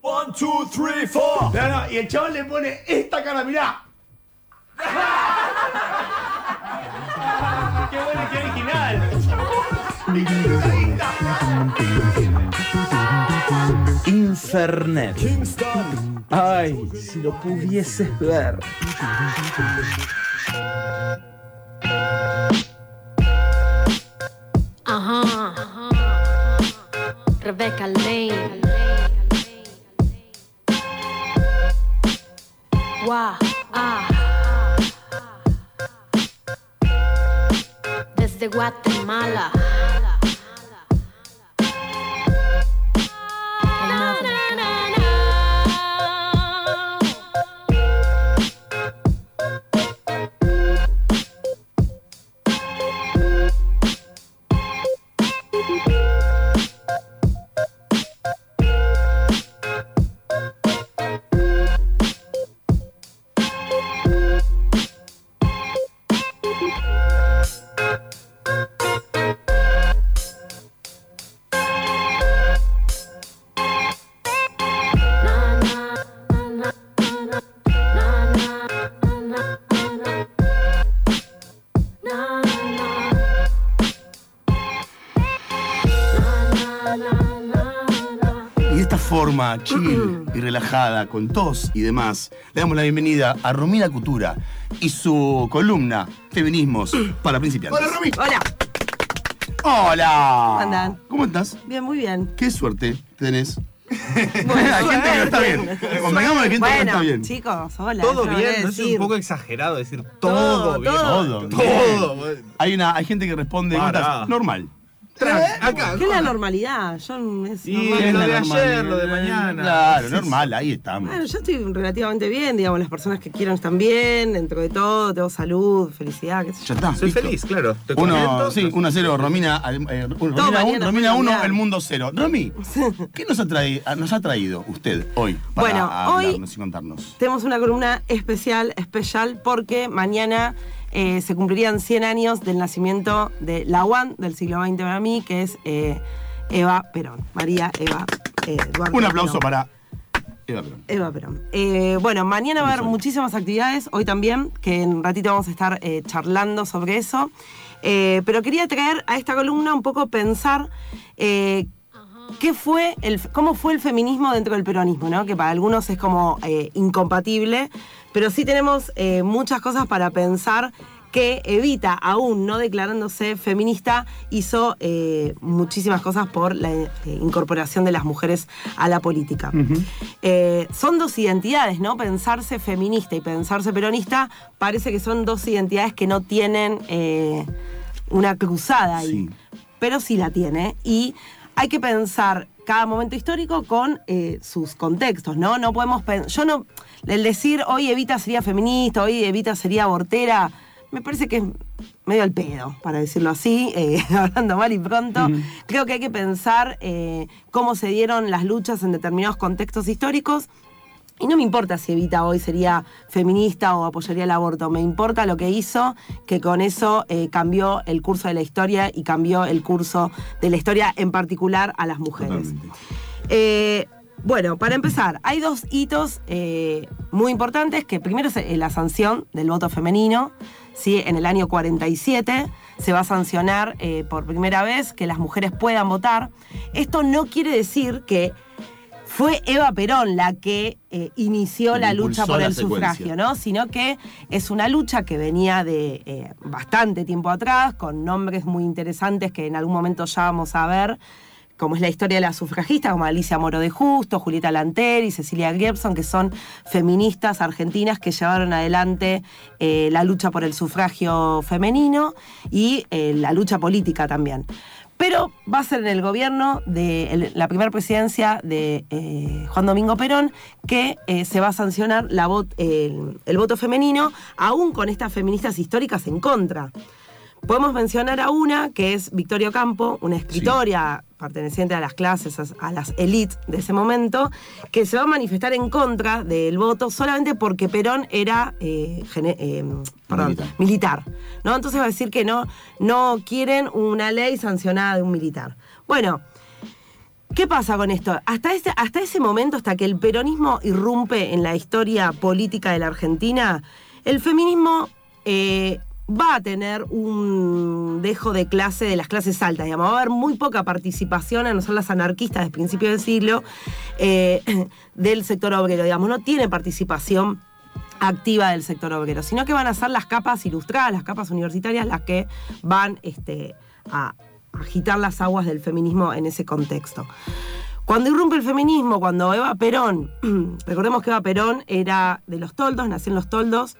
One, two, three, four. No, no, y el chaval le pone esta cara, mirá. ¡Qué bueno, qué original! Infernet. Ay, si lo pudieses ver. Ajá. Rebecca Lane. Ah. Desde Guatemala. Chill y relajada, con tos y demás, le damos la bienvenida a Romina Cutura y su columna Feminismos para principiantes. Hola, Romy. Hola, Hola. ¿Cómo andan? ¿Cómo estás? bien, muy bien. Qué suerte tenés. Bueno, Hay gente que no está bien. Convengamos de gente que no bueno, está bien. chicos, hola. Todo ¿qué me bien, ¿no es un poco exagerado decir Todo, todo, bien? todo. Todo. Bien. Hay, una, hay gente que responde normal. Acá. ¿Qué es la normalidad? Yo es Y normal. lo de ayer, lo de mañana. Claro, normal, ahí estamos. Bueno, yo estoy relativamente bien, digamos, las personas que quiero están bien, dentro de todo, tengo salud, felicidad, qué sé Ya yo. está. Soy listo. feliz, claro. Estoy Uno, sí, 1 a 0, Romina, al- eh, Romina 1, mañana Romina puede 1, cambiar. el mundo 0. Romy, ¿qué nos ha, traído, nos ha traído usted hoy para Bueno, hoy- y contarnos? Tenemos una columna especial, especial, porque mañana eh, se cumplirían 100 años del nacimiento de la UAN del siglo XX para mí, que es eh, Eva Perón. María Eva eh, Duarte Un aplauso Perón. para Eva Perón. Eva Perón. Eh, bueno, mañana va a haber muchísimas actividades, hoy también, que en un ratito vamos a estar eh, charlando sobre eso. Eh, pero quería traer a esta columna un poco pensar qué fue el, cómo fue el feminismo dentro del peronismo, ¿no? Que para algunos es como eh, incompatible, pero sí tenemos eh, muchas cosas para pensar que Evita, aún no declarándose feminista, hizo eh, muchísimas cosas por la eh, incorporación de las mujeres a la política. Eh, son dos identidades, ¿no? Pensarse feminista y pensarse peronista parece que son dos identidades que no tienen una cruzada ahí. Sí. Pero sí la tiene. Y hay que pensar cada momento histórico con eh, sus contextos, ¿no? No podemos Yo no. El decir hoy Evita sería feminista, hoy Evita sería abortera, me parece que es medio al pedo, para decirlo así, eh, hablando mal y pronto. Creo que hay que pensar eh, cómo se dieron las luchas en determinados contextos históricos. Y no me importa si Evita hoy sería feminista o apoyaría el aborto, me importa lo que hizo, que con eso eh, cambió el curso de la historia y cambió el curso de la historia en particular a las mujeres. Eh, bueno, para empezar, hay dos hitos eh, muy importantes, que primero es la sanción del voto femenino, ¿sí? en el año 47 se va a sancionar por primera vez que las mujeres puedan votar. Esto no quiere decir que fue Eva Perón la que eh, inició la lucha por el sufragio, ¿no? Sino que es una lucha que venía de eh, bastante tiempo atrás, con nombres muy interesantes que en algún momento ya vamos a ver, como es la historia de las sufragistas, como Alicia Moro de Justo, Julieta Lanteri, Cecilia Griebson, que son feministas argentinas que llevaron adelante eh, la lucha por el sufragio femenino y la lucha política también. Pero va a ser en el gobierno de la primera presidencia de eh, Juan Domingo Perón que eh, se va a sancionar la vot- el, el voto femenino, aún con estas feministas históricas en contra. Podemos mencionar a una, que es Victoria Campo, una escritora perteneciente a las clases, a, las élites de ese momento, que se va a manifestar en contra del voto solamente porque Perón era eh, eh, perdón, Militar. militar. ¿no? Entonces va a decir que no, no quieren una ley sancionada de un militar. Bueno, ¿Qué pasa con esto? Hasta ese, hasta ese momento, hasta que el peronismo irrumpe en la historia política de la Argentina, el feminismo eh, va a tener un dejo de clase de las clases altas, digamos, va a haber muy poca participación, a no ser las anarquistas del principio del siglo, eh, del sector obrero, digamos, no tiene participación activa del sector obrero, sino que van a ser las capas ilustradas, las capas universitarias, las que van este, a agitar las aguas del feminismo en ese contexto. Cuando irrumpe el feminismo, cuando Eva Perón, recordemos que Eva Perón era de los toldos, nació en los toldos,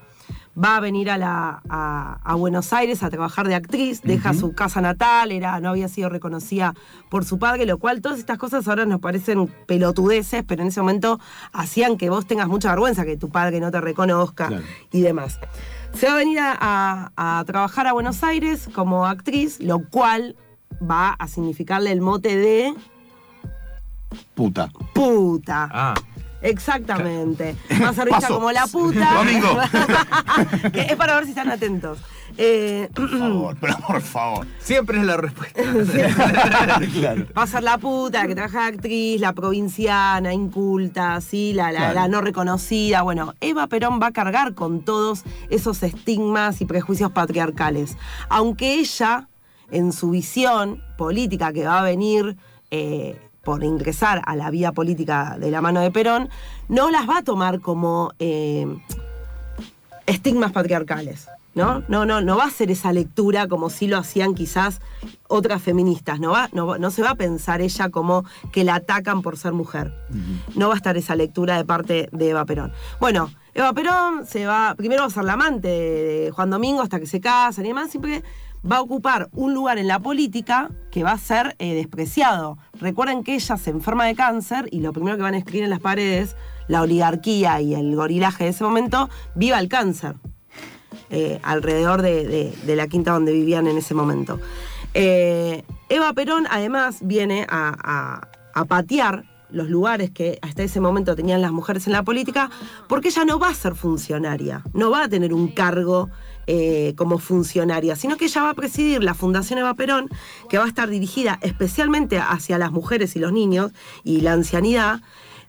va a venir a, la- a- a Buenos Aires a trabajar de actriz, deja su casa natal, era, no había sido reconocida por su padre, lo cual todas estas cosas ahora nos parecen pelotudeces, pero en ese momento hacían que vos tengas mucha vergüenza, que tu padre no te reconozca Claro. y demás. Se va a venir a, a- a trabajar a Buenos Aires como actriz, lo cual va a significarle el mote de Puta. puta. Ah, Exactamente. Va a ser vista Paso. como la puta. Domingo. Que es para ver si están atentos. Eh, Por favor, pero por favor. siempre es la respuesta. claro. va a ser la puta, la que trabaja actriz, la provinciana, inculta, ¿sí? la, la- Claro. la no reconocida. Bueno, Eva Perón va a cargar con todos esos estigmas y prejuicios patriarcales. Aunque ella, en su visión política que va a venir eh, por ingresar a la vía política de la mano de Perón, no las va a tomar como eh, estigmas patriarcales. ¿No? No, no, no va a ser esa lectura como si lo hacían quizás otras feministas. No, va, no, no se va a pensar ella como que la atacan por ser mujer. No va a estar esa lectura de parte de Eva Perón. Bueno, Eva Perón se va, primero va a ser la amante de Juan Domingo hasta que se casan y demás, siempre va a ocupar un lugar en la política que va a ser eh, despreciado. Recuerden que ella se enferma de cáncer y lo primero que van a escribir en las paredes, la oligarquía y el gorilaje de ese momento, viva el cáncer eh, alrededor de, la quinta donde vivían en ese momento. Eh, Eva Perón además viene a- a patear los lugares que hasta ese momento tenían las mujeres en la política, porque ella no va a ser funcionaria, no va a tener un cargo eh, como funcionaria, sino que ella va a presidir la Fundación Eva Perón, que va a estar dirigida especialmente hacia las mujeres y los niños y la ancianidad,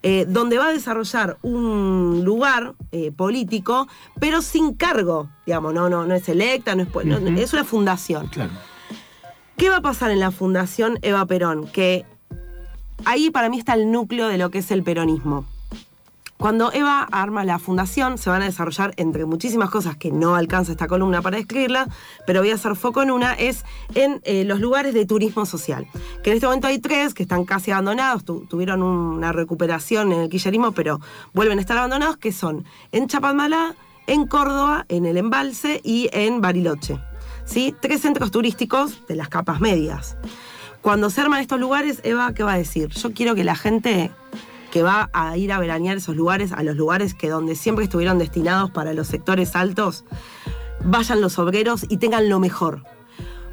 eh, donde va a desarrollar un lugar eh, político, pero sin cargo, digamos, no, no, no es electa, no es, no- es una fundación. Claro. ¿Qué va a pasar en la Fundación Eva Perón? Que ahí para mí está el núcleo de lo que es el peronismo. Cuando Eva arma la fundación, se van a desarrollar entre muchísimas cosas que no alcanza esta columna para describirla, pero voy a hacer foco en una, es en eh, los lugares de turismo social. Que en este momento hay tres que están casi abandonados, tu- tuvieron una recuperación en el quillerismo, pero vuelven a estar abandonados, que son en Chapadmalá, en Córdoba, en el Embalse y en Bariloche. ¿Sí? Tres centros turísticos de las capas medias. Cuando se arman estos lugares, Eva, ¿qué va a decir? Yo quiero que la gente que va a ir a veranear esos lugares, a los lugares que donde siempre estuvieron destinados para los sectores altos, vayan los obreros y tengan lo mejor.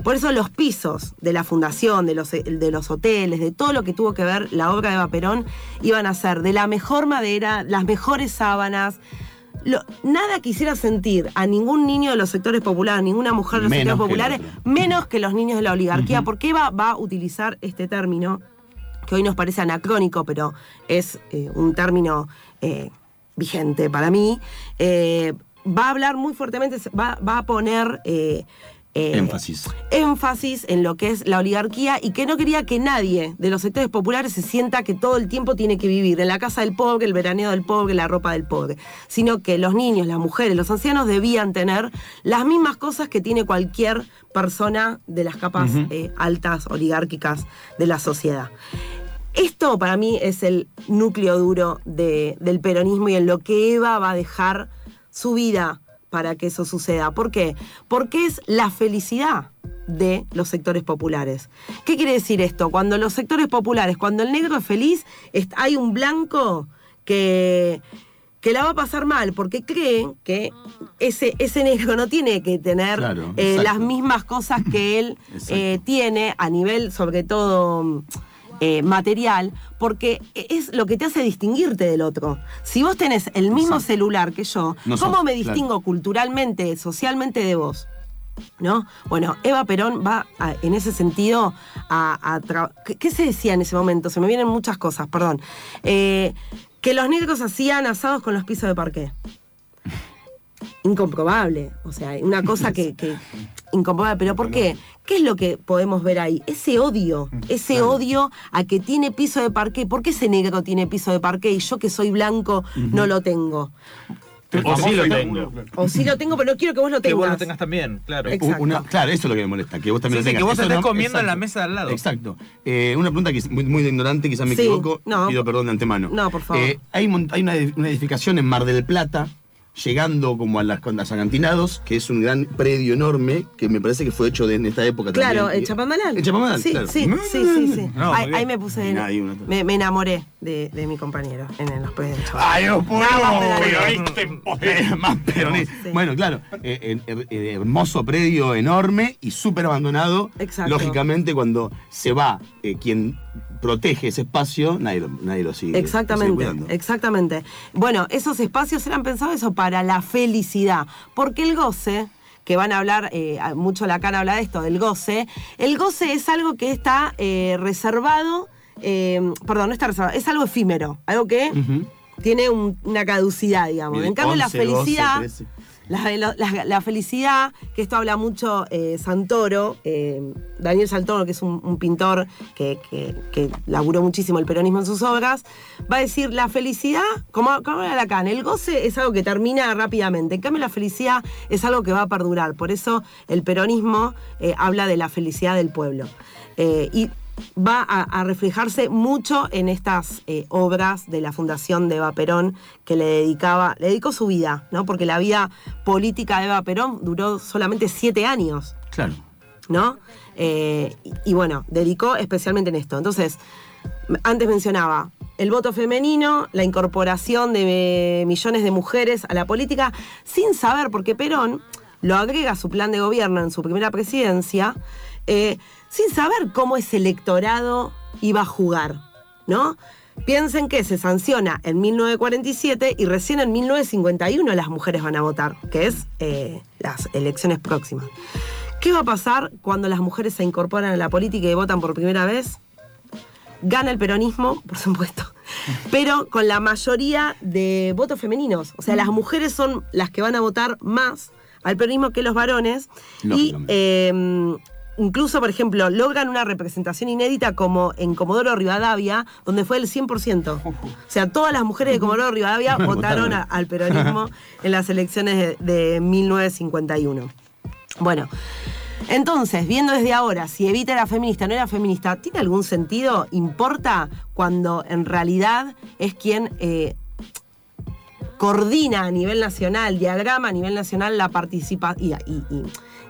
Por eso los pisos de la fundación, de los, de los hoteles, de todo lo que tuvo que ver la obra de Eva Perón, iban a ser de la mejor madera, las mejores sábanas. Lo- nada quisiera sentir a ningún niño de los sectores populares, ninguna mujer de los Menos sectores populares, menos que los niños de la oligarquía, porque Eva va a utilizar este término que hoy nos parece anacrónico, pero es eh, un término eh, vigente para mí, eh, va a hablar muy fuertemente, va, va a poner Énfasis. énfasis en lo que es la oligarquía y que no quería que nadie de los sectores populares se sienta que todo el tiempo tiene que vivir en la casa del pobre, el veraneo del pobre, la ropa del pobre, sino que los niños, las mujeres, los ancianos debían tener las mismas cosas que tiene cualquier persona de las capas altas oligárquicas de la sociedad. Esto para mí es el núcleo duro de- del peronismo y en lo que Eva va a dejar su vida para que eso suceda. ¿Por qué? Porque es la felicidad de los sectores populares. ¿Qué quiere decir esto? Cuando los sectores populares, cuando el negro es feliz, hay un blanco que, que la va a pasar mal porque cree que ese, ese negro no tiene que tener Claro, eh, las mismas cosas que él eh, tiene a nivel, sobre todo, eh, material, porque es lo que te hace distinguirte del otro. Si vos tenés el mismo Exacto. celular que yo, No ¿cómo sos, me claro. distingo culturalmente, socialmente de vos? ¿No? Bueno, Eva Perón va a- en ese sentido a... a tra- ¿Qué, qué se decía en ese momento? Se me vienen muchas cosas, perdón. Eh, que los negros hacían asados con los pisos de parqué. Incomprobable. O sea, una cosa que, que- incomprobable. ¿Pero por qué? ¿Qué es lo que podemos ver ahí? Ese odio, ese odio a que tiene piso de parqué. ¿Por qué ese negro tiene piso de parqué y yo que soy blanco no lo tengo? O sí lo tengo. O sí lo tengo, pero no quiero que vos lo Que tengas. vos lo tengas también, claro. Exacto. Una- claro, eso es lo que me molesta, que vos también Sí, lo sí, tengas. que vos Eso estés no- comiendo en la mesa de al lado. Exacto. Eh, una pregunta que es muy, muy ignorante, quizás me Sí, equivoco, no. pido perdón de antemano. No, por favor. Eh, hay mon- hay una, una edificación en Mar del Plata, llegando como a las, a los Agantinados, que es un gran predio enorme, que me parece que fue hecho de- en esta época Claro, también. el Chapamalal. El Chapamalal, sí, claro. Sí, sí, sí, sí. No, ahí, me puse. Mirá, ahí una- me, me enamoré de, de mi compañero en, en los predios del Chapamalal. ¡Ay, no puedo! más peronista imposible. Más peronista. Sí. Bueno, claro, eh, eh, her- eh, hermoso predio enorme y súper abandonado. Exacto. Lógicamente, cuando se va eh, quien protege ese espacio, nadie lo, nadie lo sigue. lo sigue Exactamente, exactamente. Bueno, esos espacios eran pensados eso para la felicidad, porque el goce, que van a hablar, eh, mucho Lacan habla de esto, del goce, el goce es algo que está eh, reservado, eh, perdón, no está reservado, es algo efímero, algo que tiene un- una caducidad, digamos. En cambio, la 11, 12, felicidad... 13. La, felicidad, que esto habla mucho eh, Santoro, eh, Daniel Santoro, que es un, pintor que, que- laburó muchísimo el peronismo en sus obras, va a decir, la felicidad, como, como habla Lacan, el goce es algo que termina rápidamente, en cambio la felicidad es algo que va a perdurar, por eso el peronismo eh, habla de la felicidad del pueblo. Y va a, a reflejarse mucho en estas eh, obras de la Fundación de Eva Perón, que le dedicaba, le dedicó su vida, ¿no? Porque la vida política de Eva Perón duró solamente siete años, Claro. ¿no? Eh, y, y bueno, dedicó especialmente en esto. Entonces, antes mencionaba el voto femenino, la incorporación de millones de mujeres a la política, sin saber, porque Perón lo agrega a su plan de gobierno en su primera presidencia, eh, sin saber cómo ese electorado iba a jugar, ¿no? Piensen que se sanciona en 1947 y recién en 1951 las mujeres van a votar, que es eh, las elecciones próximas. ¿Qué va a pasar cuando las mujeres se incorporan a la política y votan por primera vez? Gana el peronismo, por supuesto, pero con la mayoría de votos femeninos. O sea, las mujeres son las que van a votar más al peronismo que los varones. Y eh, incluso, por ejemplo, logran una representación inédita como en Comodoro Rivadavia, donde fue el 100%. O sea, todas las mujeres de Comodoro Rivadavia votaron a- al peronismo en las elecciones de, de 1951. Bueno, entonces, viendo desde ahora si Evita era feminista o no era feminista, ¿tiene algún sentido? ¿Importa cuando en realidad es quien eh, coordina a nivel nacional, diagrama a nivel nacional la participación y, y- y-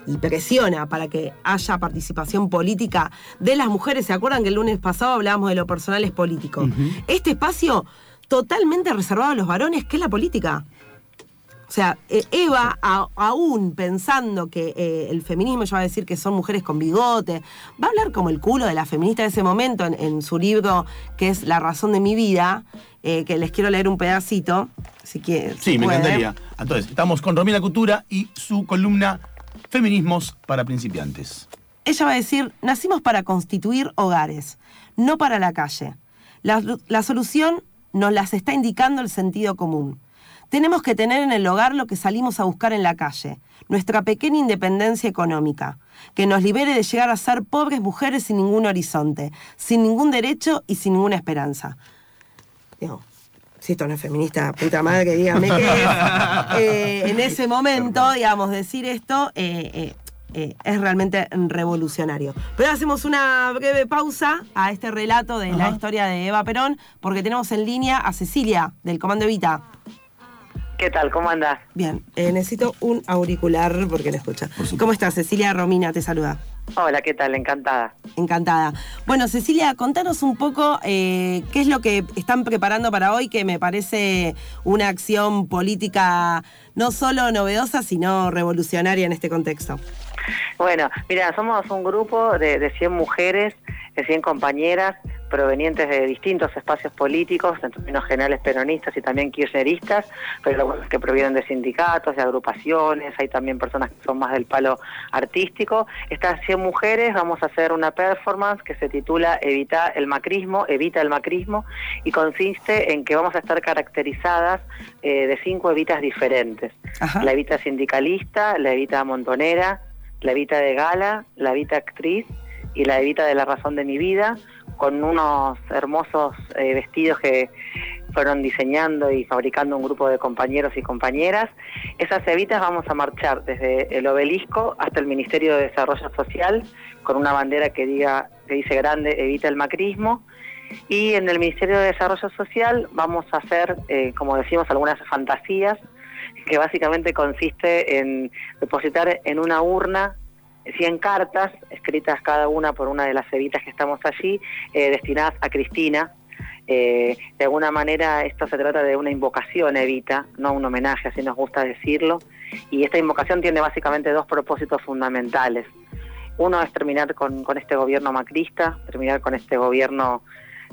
y presiona para que haya participación política de las mujeres? ¿Se acuerdan que el lunes pasado hablábamos de lo personal es político? Este espacio totalmente reservado a los varones, ¿qué es la política? O sea, eh, Eva, a- aún pensando que eh, el feminismo, yo va a decir que son mujeres con bigote, va a hablar como el culo de la feminista de ese momento en, en su libro que es La razón de mi vida, eh, que les quiero leer un pedacito, si quieren. Sí, si me pueden. encantaría. Entonces, estamos con Romina Cultura y su columna Feminismos para principiantes. Ella va a decir, nacimos para constituir hogares, no para la calle. La, la solución nos las está indicando el sentido común. Tenemos que tener en el hogar lo que salimos a buscar en la calle, nuestra pequeña independencia económica, que nos libere de llegar a ser pobres mujeres sin ningún horizonte, sin ningún derecho y sin ninguna esperanza. Si esto no es feminista, puta madre, dígame qué es. Eh, en ese momento, digamos, decir esto eh, eh, eh, es realmente revolucionario. Pero hacemos una breve pausa a este relato de la historia de Eva Perón, porque tenemos en línea a Cecilia, del Comando Evita. ¿Qué tal? ¿Cómo andás? Bien, eh, necesito un auricular porque no escucha. ¿Cómo estás? Cecilia Romina te saluda. Hola, ¿qué tal? Encantada. Encantada. Bueno, Cecilia, contanos un poco eh, qué es lo que están preparando para hoy, que me parece una acción política no solo novedosa, sino revolucionaria en este contexto. Bueno, mira, somos un grupo de, de 100 mujeres de 100 compañeras provenientes de distintos espacios políticos, en términos generales peronistas y también kirchneristas, pero que provienen de sindicatos, de agrupaciones, hay también personas que son más del palo artístico. Estas 100 mujeres vamos a hacer una performance que se titula Evita el macrismo, Evita el macrismo, y consiste en que vamos a estar caracterizadas eh, de cinco evitas diferentes. Ajá. La evita sindicalista, la evita montonera, la evita de gala, la evita actriz y la evita de la razón de mi vida, con unos hermosos eh, vestidos que fueron diseñando y fabricando un grupo de compañeros y compañeras. Esas evitas vamos a marchar desde el obelisco hasta el Ministerio de Desarrollo Social con una bandera que diga que dice grande evita el macrismo y en el Ministerio de Desarrollo Social vamos a hacer, eh, como decimos, algunas fantasías que básicamente consiste en depositar en una urna 100 cartas, escritas cada una por una de las evitas que estamos allí, eh, destinadas a Cristina. Eh, de alguna manera esto se trata de una invocación evita, no un homenaje, así nos gusta decirlo. Y esta invocación tiene básicamente dos propósitos fundamentales. Uno es terminar con, con este gobierno macrista, terminar con este gobierno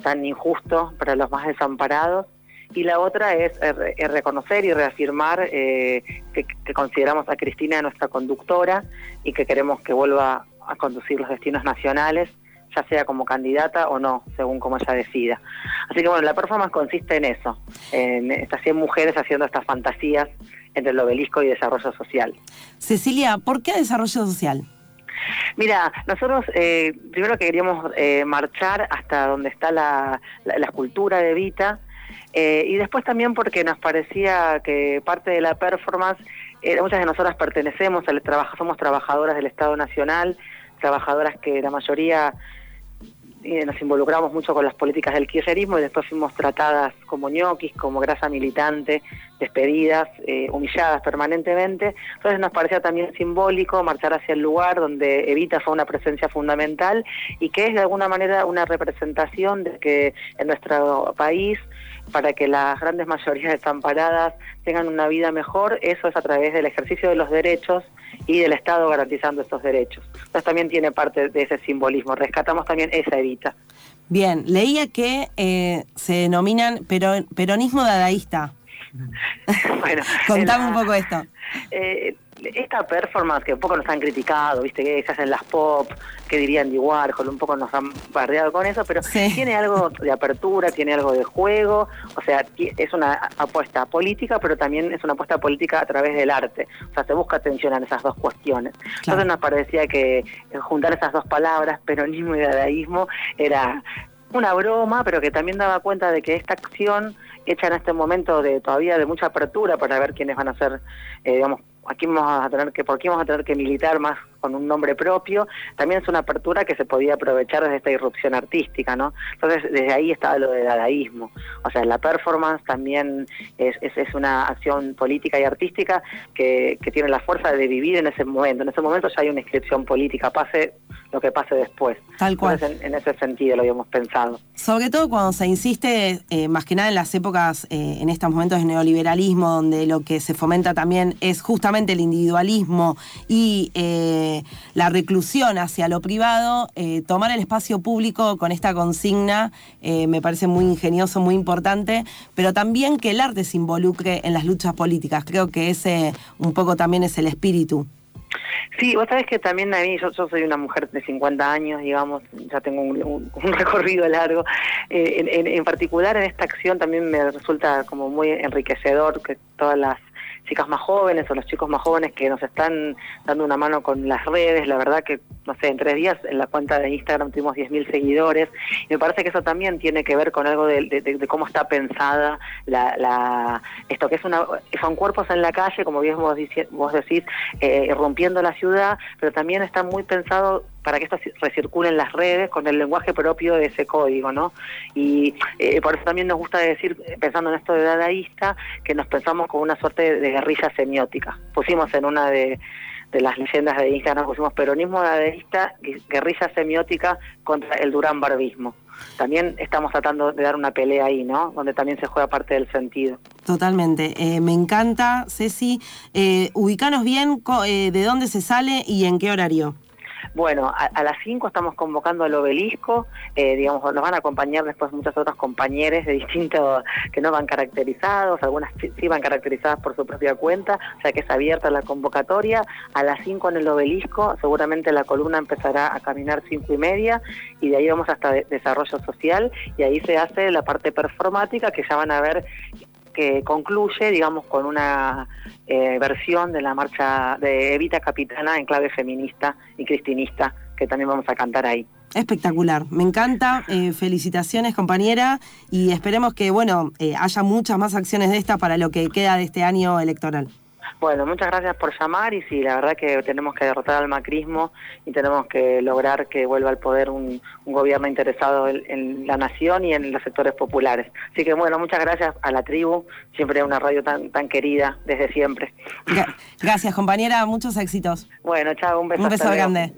tan injusto para los más desamparados y la otra es, eh, eh, reconocer y reafirmar eh, que, que consideramos a Cristina nuestra conductora y que queremos que vuelva a conducir los destinos nacionales, ya sea como candidata o no, según como ella decida. Así que bueno, la performance consiste en eso, en estas 100 mujeres haciendo estas fantasías entre el obelisco y desarrollo social. Cecilia, ¿por qué desarrollo social? Mira, nosotros eh, primero que queríamos eh, marchar hasta donde está la, la, la escultura de Vita eh, y después también porque nos parecía que parte de la performance, eh, muchas de nosotras pertenecemos, al trabajo, somos trabajadoras del Estado Nacional, trabajadoras que la mayoría eh, nos involucramos mucho con las políticas del kirchnerismo y después fuimos tratadas como ñoquis, como grasa militante, despedidas, eh, humilladas permanentemente. Entonces nos parecía también simbólico marchar hacia el lugar donde Evita fue una presencia fundamental y que es de alguna manera una representación de que en nuestro país para que las grandes mayorías desamparadas tengan una vida mejor, eso es a través del ejercicio de los derechos y del Estado garantizando estos derechos. Entonces también tiene parte de ese simbolismo. Rescatamos también esa evita. Bien, leía que eh, se denominan pero- peronismo dadaísta. bueno, Contame un poco esto. Eh, esta performance que un poco nos han criticado, viste, que se hacen las pop, que dirían de Warhol, un poco nos han bardeado con eso, pero Sí. tiene algo de apertura, tiene algo de juego, o sea, es una apuesta política, pero también es una apuesta política a través del arte, o sea, se busca tensionar esas dos cuestiones. Entonces nos parecía que eh, juntar esas dos palabras, peronismo y dadaísmo, era una broma, pero que también daba cuenta de que esta acción hecha en este momento de todavía de mucha apertura para ver quiénes van a ser, eh, digamos, aquí vamos a tener que, por qué vamos a tener que militar más con un nombre propio, también es una apertura que se podía aprovechar desde esta irrupción artística, ¿no? Entonces, desde ahí estaba lo de dadaísmo. O sea, la performance también es, es, es una acción política y artística que, que tiene la fuerza de vivir en ese momento. En ese momento ya hay una inscripción política, pase lo que pase después. Tal cual. Entonces, en, en ese sentido lo habíamos pensado. Sobre todo cuando se insiste, eh, más que nada en las épocas, eh, en estos momentos de neoliberalismo, donde lo que se fomenta también es justamente el individualismo y eh, la reclusión hacia lo privado, eh, tomar el espacio público con esta consigna eh, me parece muy ingenioso, muy importante, pero también que el arte se involucre en las luchas políticas. Creo que ese un poco también es el espíritu. Sí, vos sabés que también a mí, yo, soy una mujer de 50 años, digamos, ya tengo un, recorrido largo. Eh, en particular en esta acción también me resulta como muy enriquecedor que todas las chicas más jóvenes o los chicos más jóvenes que nos están dando una mano con las redes, la verdad que, no sé, en tres días en la cuenta de Instagram tuvimos 10.000 seguidores. Y me parece que eso también tiene que ver con algo de, de- de- cómo está pensada la, la esto que es una son cuerpos en la calle, como bien vos, dici- vos decís, eh, rompiendo la ciudad, pero también está muy pensado para que esto ci- recircule en las redes con el lenguaje propio de ese código, ¿no? Y eh, por eso también nos gusta decir, pensando en esto de dadaísta, que nos pensamos como una suerte de, guerrilla semiótica. Pusimos en una de, las leyendas de Instagram, pusimos peronismo dadaísta, gue- guerrilla semiótica contra el Durán Barbismo. También estamos tratando de dar una pelea ahí, ¿no? Donde también se juega parte del sentido. Totalmente. Eh, me encanta, Ceci. Eh, ubicanos bien eh, de dónde se sale y en qué horario. Bueno, a, las 5 estamos convocando al obelisco, eh, digamos, nos van a acompañar después muchas otras compañeras de distintos, que no van caracterizados, algunas sí, van caracterizadas por su propia cuenta, o sea que es abierta la convocatoria. A las 5 en el obelisco, seguramente la columna empezará a caminar 5 y media y de ahí vamos hasta de- desarrollo social y ahí se hace la parte performática que ya van a ver que concluye, digamos, con una eh, versión de la marcha de Evita Capitana en clave feminista y cristinista, que también vamos a cantar ahí. Espectacular, me encanta. eh, felicitaciones, compañera, y esperemos que, bueno, eh, haya muchas más acciones de estas para lo que queda de este año electoral. Bueno, muchas gracias por llamar y sí, la verdad que tenemos que derrotar al macrismo y tenemos que lograr que vuelva al poder un, un gobierno interesado en, en la nación y en los sectores populares. Así que bueno, muchas gracias a la tribu, siempre una radio tan, tan querida desde siempre. Gra- Gracias, compañera, muchos éxitos. Bueno, chao, un beso. Un beso grande.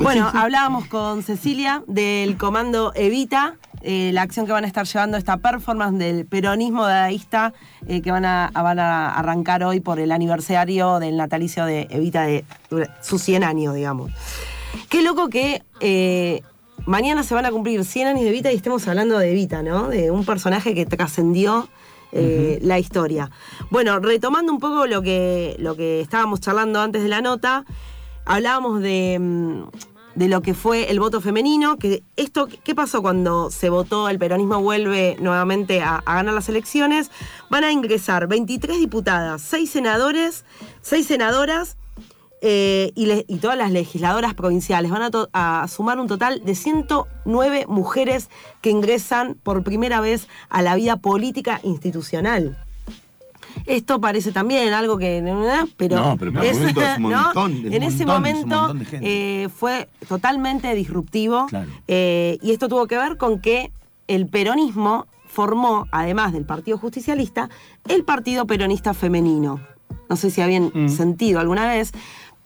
Bueno, hablábamos con Cecilia del comando Evita, eh, la acción que van a estar llevando esta performance del peronismo dadaísta eh, que van a, van a arrancar hoy por el aniversario del natalicio de Evita de sus 100 años, digamos. Qué loco que eh, mañana se van a cumplir 100 años de Evita y estemos hablando de Evita, ¿no? De un personaje que trascendió eh, la historia. Bueno, retomando un poco lo que, lo que estábamos charlando antes de la nota, hablábamos de, mm, de lo que fue el voto femenino, que esto, ¿qué pasó cuando se votó, el peronismo vuelve nuevamente a, ganar las elecciones? Van a ingresar 23 diputadas, 6 senadores, 6 senadoras eh, y, todas las legisladoras provinciales. Van a sumar un total de 109 mujeres que ingresan por primera vez a la vida política institucional. Esto parece también algo que. Pero, No, pero momento es un ¿no? montón, es un en ese montón, es un momento montón de gente. eh, fue totalmente disruptivo. Claro. Eh, y esto tuvo que ver con que el peronismo formó, además del Partido Justicialista, el Partido Peronista Femenino. No sé si habían Mm. sentido alguna vez,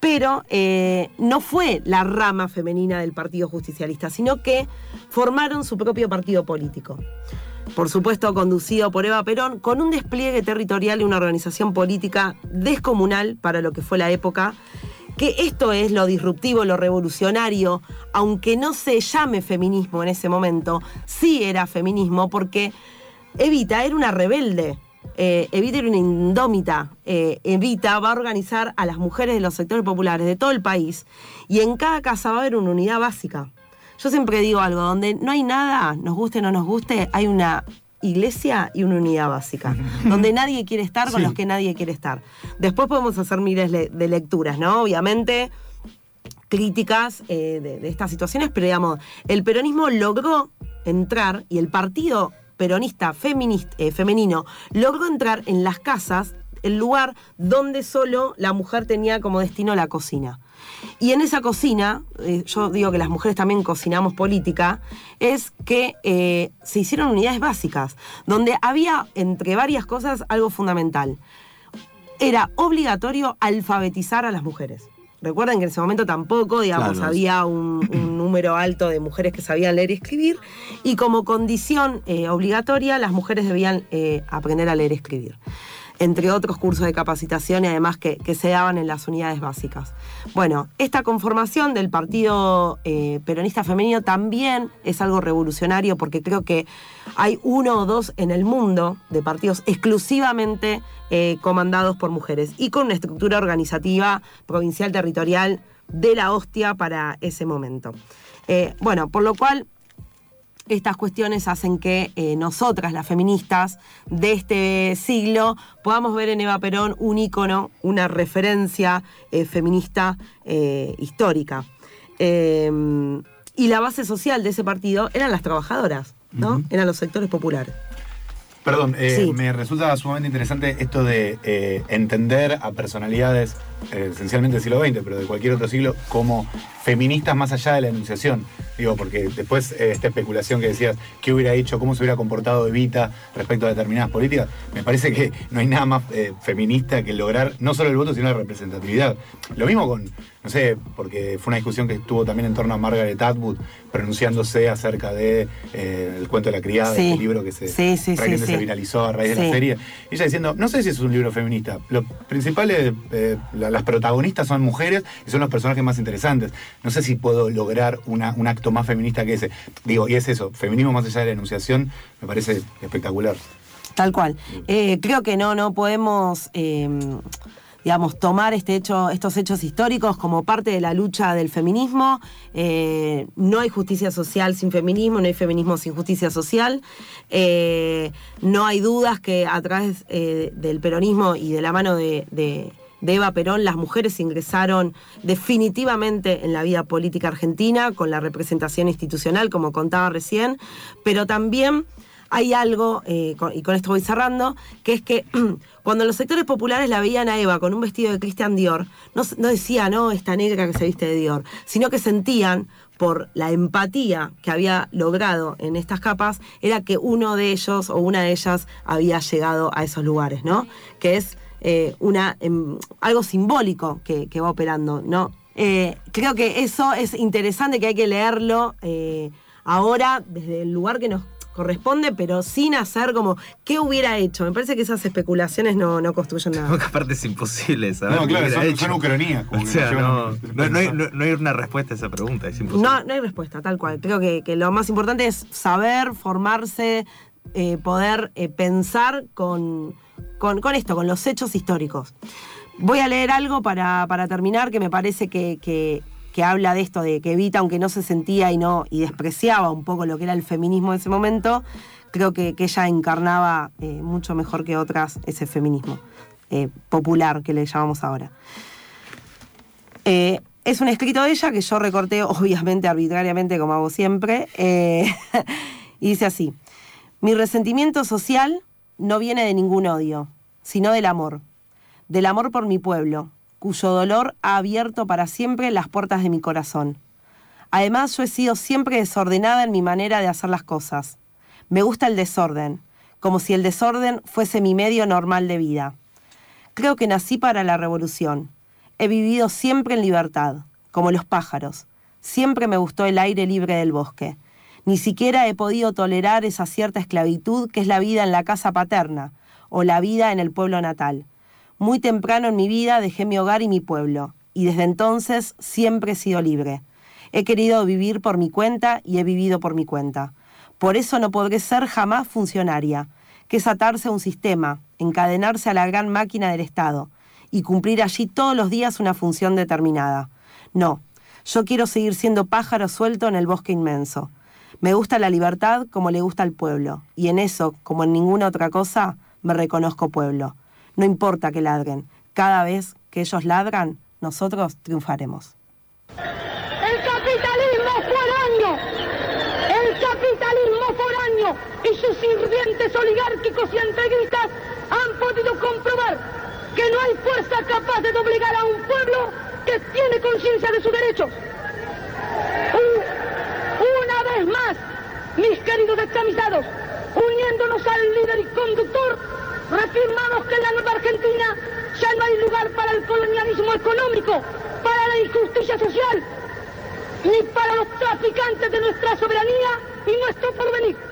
pero eh, no fue la rama femenina del Partido Justicialista, sino que formaron su propio partido político. Por supuesto, conducido por Eva Perón, con un despliegue territorial y una organización política descomunal para lo que fue la época, que esto es lo disruptivo, lo revolucionario, aunque no se llame feminismo en ese momento, sí era feminismo porque Evita era una rebelde. eh, Evita era una indómita. eh, Evita va a organizar a las mujeres de los sectores populares de todo el país y en cada casa va a haber una unidad básica. Yo siempre digo algo, donde no hay nada, nos guste o no nos guste, hay una iglesia y una unidad básica, donde nadie quiere estar con Sí. los que nadie quiere estar. Después podemos hacer miles le- de lecturas, ¿no? Obviamente críticas eh, de, de estas situaciones, pero digamos, el peronismo logró entrar y el partido peronista feminista, eh, femenino logró entrar en las casas, el lugar donde solo la mujer tenía como destino la cocina. Y en esa cocina, eh, yo digo que las mujeres también cocinamos política, es que eh, se hicieron unidades básicas, donde había, entre varias cosas, algo fundamental era obligatorio alfabetizar a las mujeres. Recuerden que en ese momento tampoco, digamos, Claro. había un, un número alto de mujeres que sabían leer y escribir, y como condición eh, obligatoria, las mujeres debían aprender a leer y escribir. Entre otros cursos de capacitación y además que, se daban en las unidades básicas. Bueno, esta conformación del Partido eh, Peronista Femenino también es algo revolucionario porque creo que hay uno o dos en el mundo de partidos exclusivamente eh, comandados por mujeres y con una estructura organizativa provincial territorial de la hostia para ese momento. Eh, bueno, por lo cual estas cuestiones hacen que eh, nosotras, las feministas de este siglo, podamos ver en Eva Perón un ícono, una referencia eh, feminista eh, histórica. Eh, y la base social de ese partido eran las trabajadoras, ¿no? Eran los sectores populares. Perdón, Sí. me resulta sumamente interesante esto de entender a personalidades, esencialmente del siglo XX, pero de cualquier otro siglo, como feministas más allá de la enunciación. Digo, porque después eh, esta especulación que decías, qué hubiera hecho, cómo se hubiera comportado Evita respecto a determinadas políticas, me parece que no hay nada más eh, feminista que lograr no solo el voto, sino la representatividad. Lo mismo con, no sé, porque fue una discusión que estuvo también en torno a Margaret Atwood pronunciándose acerca de eh, el cuento de la criada, Sí. el libro que se, Sí, sí, se viralizó a raíz de la serie. Ella diciendo, no sé si es un libro feminista. Lo principal es, eh, la- las protagonistas son mujeres y son los personajes más interesantes. No sé si puedo lograr una- un acto más feminista que ese. Digo, y es eso, feminismo más allá de la enunciación, me parece espectacular. Tal cual. Eh, creo que no, no podemos, eh, digamos, tomar este hecho, estos hechos históricos como parte de la lucha del feminismo. Eh, no hay justicia social sin feminismo, no hay feminismo sin justicia social. Eh, no hay dudas que a través eh, del peronismo y de la mano de, de- de Eva Perón, las mujeres ingresaron definitivamente en la vida política argentina con la representación institucional, como contaba recién, pero también hay algo, eh, y con esto voy cerrando, que es que cuando los sectores populares la veían a Eva con un vestido de Christian Dior, no, no decía, no, esta negra que se viste de Dior, sino que sentían por la empatía que había logrado en estas capas, era que uno de ellos o una de ellas había llegado a esos lugares, ¿no? Que es eh, una, em, algo simbólico que, que va operando, ¿no? Eh, creo que eso es interesante, que hay que leerlo eh, ahora desde el lugar que nos corresponde, pero sin hacer como, ¿qué hubiera hecho? Me parece que esas especulaciones no, no construyen nada. Porque aparte es imposible saber. No, claro, son, son ucronías. O sea, no, no, no hay, no- no hay una respuesta a esa pregunta, es imposible. No, no hay respuesta, tal cual. Creo que, que lo más importante es saber, formarse, eh, poder eh, pensar con, con, esto, con los hechos históricos. Voy a leer algo para, para terminar que me parece que, que- que habla de esto, de que Evita, aunque no se sentía y no y despreciaba un poco lo que era el feminismo en ese momento, creo que, que ella encarnaba eh, mucho mejor que otras ese feminismo eh, popular que le llamamos ahora. Eh, es un escrito de ella que yo recorté, obviamente, arbitrariamente, como hago siempre. y dice así: Mi resentimiento social no viene de ningún odio, sino del amor. Del amor por mi pueblo, cuyo dolor ha abierto para siempre las puertas de mi corazón. Además, yo he sido siempre desordenada en mi manera de hacer las cosas. Me gusta el desorden, como si el desorden fuese mi medio normal de vida. Creo que nací para la revolución. He vivido siempre en libertad, como los pájaros. Siempre me gustó el aire libre del bosque. Ni siquiera he podido tolerar esa cierta esclavitud que es la vida en la casa paterna o la vida en el pueblo natal. Muy temprano en mi vida dejé mi hogar y mi pueblo, y desde entonces siempre he sido libre. He querido vivir por mi cuenta y he vivido por mi cuenta. Por eso no podré ser jamás funcionaria, que es atarse a un sistema, encadenarse a la gran máquina del Estado y cumplir allí todos los días una función determinada. No, yo quiero seguir siendo pájaro suelto en el bosque inmenso. Me gusta la libertad como le gusta al pueblo, y en eso, como en ninguna otra cosa, me reconozco pueblo. No importa que ladren, cada vez que ellos ladran, nosotros triunfaremos. El capitalismo foráneo, el capitalismo foráneo y sus sirvientes oligárquicos y integristas han podido comprobar que no hay fuerza capaz de doblegar a un pueblo que tiene conciencia de sus derechos. U- una vez más, mis queridos descamisados, uniéndonos al líder y conductor, reafirmamos que en la nueva Argentina ya no hay lugar para el colonialismo económico, para la injusticia social, ni para los traficantes de nuestra soberanía y nuestro porvenir.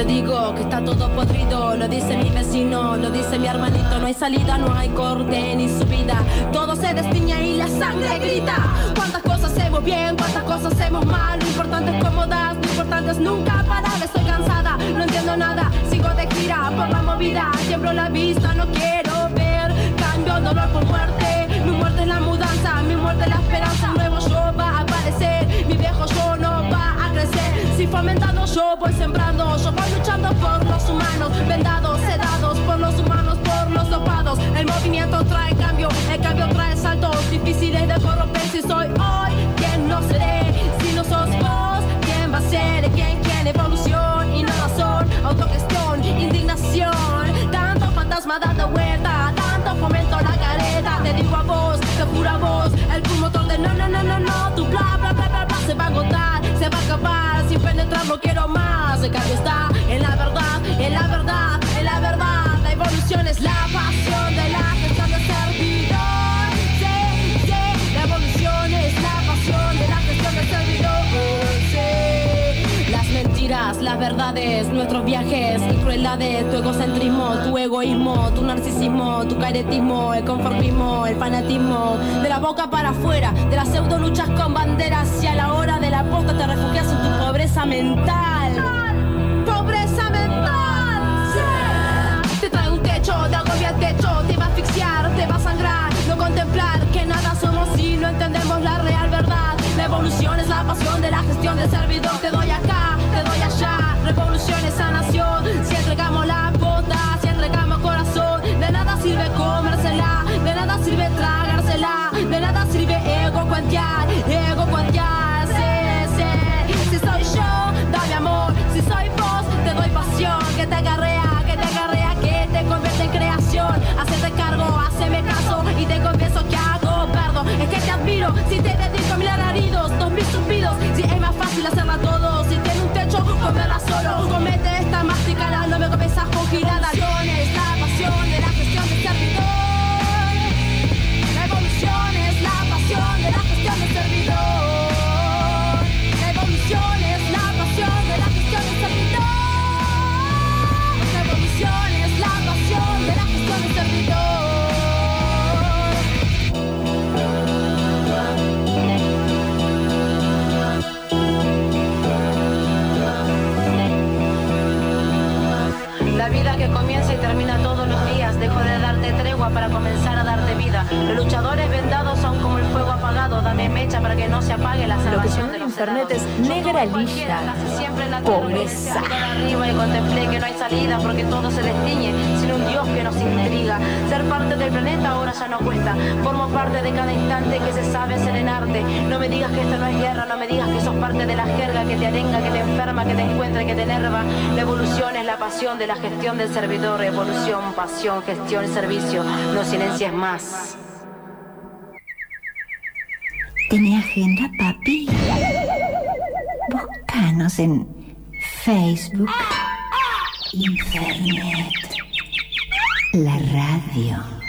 Te digo que está todo podrido, lo dice mi vecino, lo dice mi hermanito, no hay salida, no hay corte ni subida, todo se destiña y la sangre grita. Cuántas cosas hacemos bien, cuántas cosas hacemos mal, lo importante es cómo das, lo importante es nunca parar, estoy cansada, no entiendo nada, sigo de gira por movida, tiemblo la vista, no quiero ver, cambio dolor por muerte, mi muerte es la mudanza, mi muerte es la esperanza, nuevo yo va a aparecer, mi viejo yo no si fomentando yo voy sembrando, yo voy luchando por los humanos, vendados, sedados por los humanos, por los dopados, el movimiento trae cambio, el cambio trae saltos difíciles de corromper, si soy música está en la verdad, en la verdad, en la verdad. La evolución es la pasión de la gestión de servidor. Sí, sí. La evolución es la pasión de la gestión de servidor. Sí. Las mentiras, las verdades, nuestros viajes, mis crueldades, tu egocentrismo, tu egoísmo, tu narcisismo, tu caretismo, el conformismo, el fanatismo. De la boca para afuera, de las pseudo luchas con banderas y a la hora de la posta te refugias en tu pobreza mental. Te trae un techo, te agobia el techo, te va a asfixiar, te va a sangrar, no contemplar que nada somos si no entendemos la real verdad. La evolución es la pasión de la gestión del servidor. Te doy acá, te doy allá. Revolución es admiro si te dedico a mil alaridos, dos mil suspiros. Si es más fácil hacerla que comienza y termina todos los días. Dejo de darte tregua para comenzar a darte vida. Los luchadores vendados son como el fuego apagado. Dame mecha para que no se apague la Lo que salvación de los internet es sedados. Yo negra tierra, pobreza. arriba y contemplé que no hay salida porque todo se destiñe sin un Dios que nos intriga. Ser parte del planeta ahora ya no cuesta. Formo parte de cada instante que se sabe serenarte. No me digas que esto no es guerra, no me digas que sos parte de la jerga que te arenga, que te enferma, que te encuentra, que te enerva. La evolución es la pasión de la gestión del servidor. Evolución, pasión, gestión y servicio. No silencies más. ¿Tiene agenda, papi? Búscanos en Facebook, Internet, la radio.